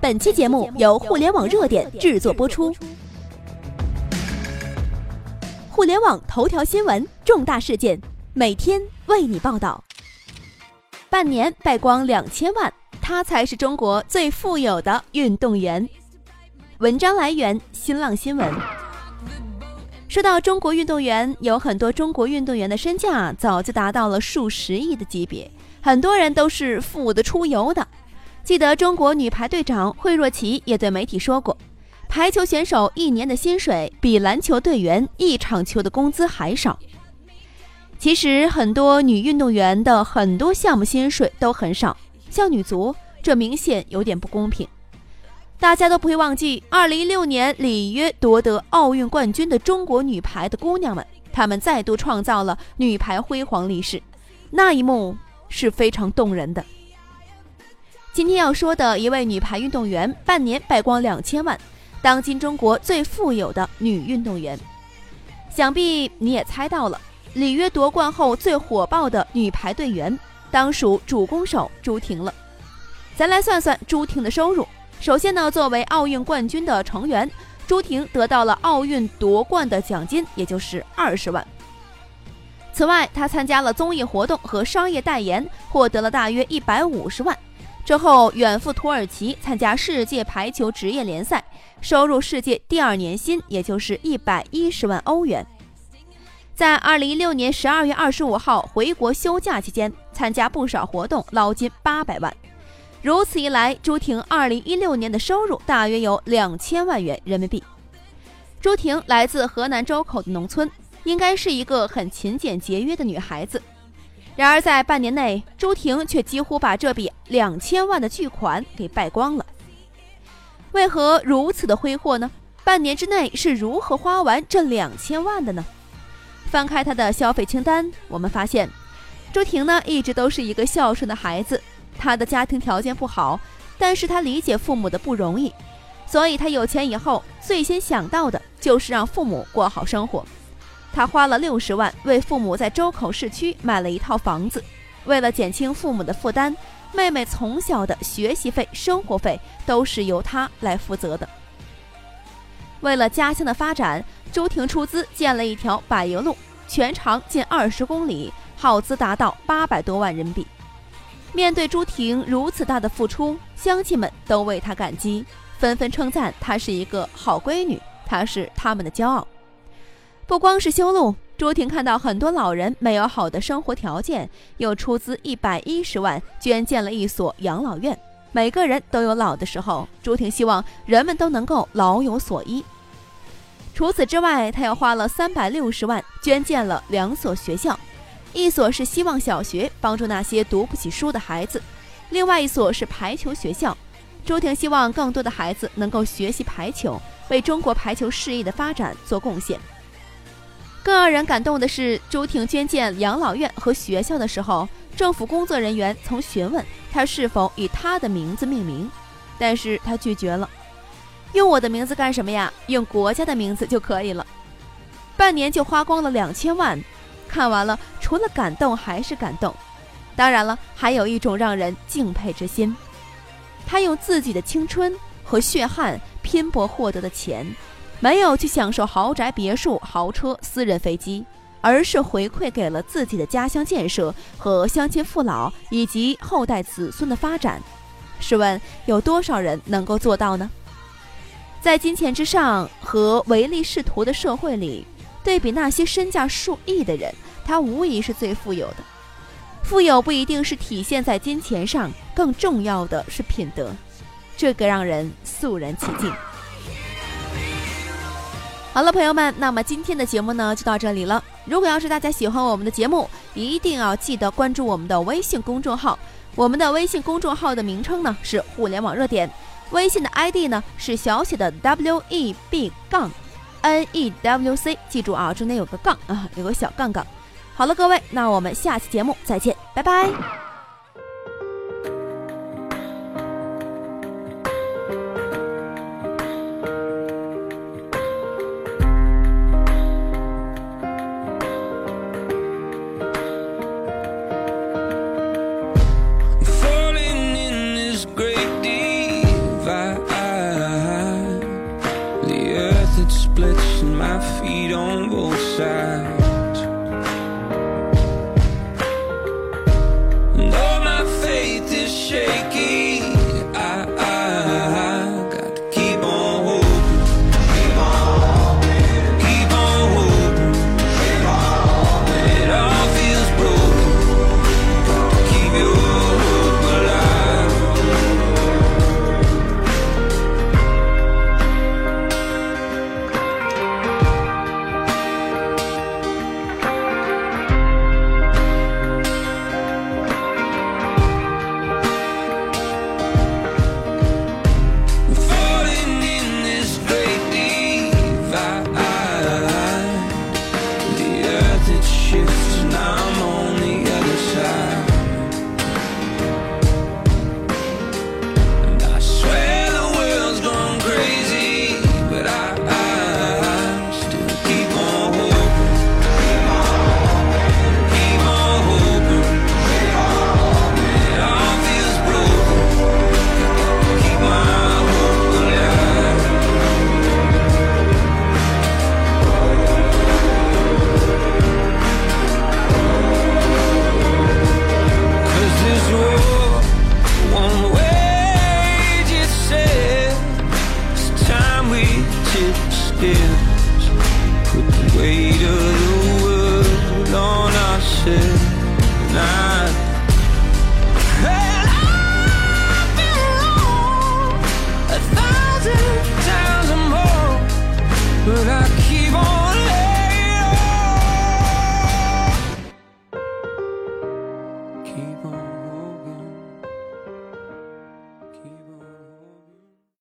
本期节目由互联网热点制作播出。互联网头条新闻，重大事件，每天为你报道。半年败光两千万，他才是中国最富有的运动员。文章来源：新浪新闻。说到中国运动员，有很多中国运动员的身价早就达到了数十亿的级别，很多人都是富得出油的。记得中国女排队长惠若琪也对媒体说过，排球选手一年的薪水比篮球队员一场球的工资还少。其实很多女运动员的很多项目薪水都很少，像女足，这明显有点不公平。大家都不会忘记，二零一六年里约夺得奥运冠军的中国女排的姑娘们，她们再度创造了女排辉煌历史，那一幕是非常动人的。今天要说的一位女排运动员，半年败光两千万，当今中国最富有的女运动员。想必你也猜到了，里约夺冠后最火爆的女排队员，当属主攻手朱婷了。咱来算算朱婷的收入。首先呢，作为奥运冠军的成员，朱婷得到了奥运夺冠的奖金，也就是二十万。此外，她参加了综艺活动和商业代言，获得了大约一百五十万。之后远赴土耳其参加世界排球职业联赛，收入世界第二年薪，也就是一百一十万欧元。在二零一六年十二月二十五号回国休假期间，参加不少活动，捞金八百万。如此一来，朱婷二零一六年的收入大约有两千万元人民币。朱婷来自河南周口的农村，应该是一个很勤俭节约的女孩子。然而，在半年内，朱婷却几乎把这笔两千万的巨款给败光了。为何如此的挥霍呢？半年之内是如何花完这两千万的呢？翻开她的消费清单，我们发现，朱婷呢一直都是一个孝顺的孩子。她的家庭条件不好，但是她理解父母的不容易，所以她有钱以后最先想到的就是让父母过好生活。他花了六十万为父母在周口市区买了一套房子。为了减轻父母的负担，妹妹从小的学习费、生活费都是由他来负责的。为了家乡的发展，朱婷出资建了一条柏油路，全长近二十公里，耗资达到八百多万人民币。面对朱婷如此大的付出，乡亲们都为她感激，纷纷称赞她是一个好闺女，她是他们的骄傲。不光是修路，朱婷看到很多老人没有好的生活条件，又出资一百一十万捐建了一所养老院。每个人都有老的时候，朱婷希望人们都能够老有所依。除此之外，她又花了三百六十万捐建了两所学校，一所是希望小学，帮助那些读不起书的孩子；另外一所是排球学校。朱婷希望更多的孩子能够学习排球，为中国排球事业的发展做贡献。更让人感动的是，朱婷捐建养老院和学校的时候，政府工作人员曾询问她是否以她的名字命名，但是她拒绝了。用我的名字干什么呀？用国家的名字就可以了。半年就花光了两千万，看完了除了感动还是感动。当然了，还有一种让人敬佩之心。她用自己的青春和血汗拼搏获得的钱。没有去享受豪宅、别墅、豪车、私人飞机，而是回馈给了自己的家乡建设和乡亲父老以及后代子孙的发展。试问有多少人能够做到呢？在金钱之上和唯利是图的社会里，对比那些身价数亿的人，他无疑是最富有的。富有不一定是体现在金钱上，更重要的是品德，这个让人肃然起敬。好了，朋友们，那么今天的节目呢就到这里了。如果要是大家喜欢我们的节目，一定要记得关注我们的微信公众号。我们的微信公众号的名称呢是互联网热点，微信的 ID 呢是小写的 W E B 杠 N E W C，记住啊，中间有个杠啊，有个小杠杠。好了，各位，那我们下期节目再见，拜拜。It splits and my feet on both sides. but I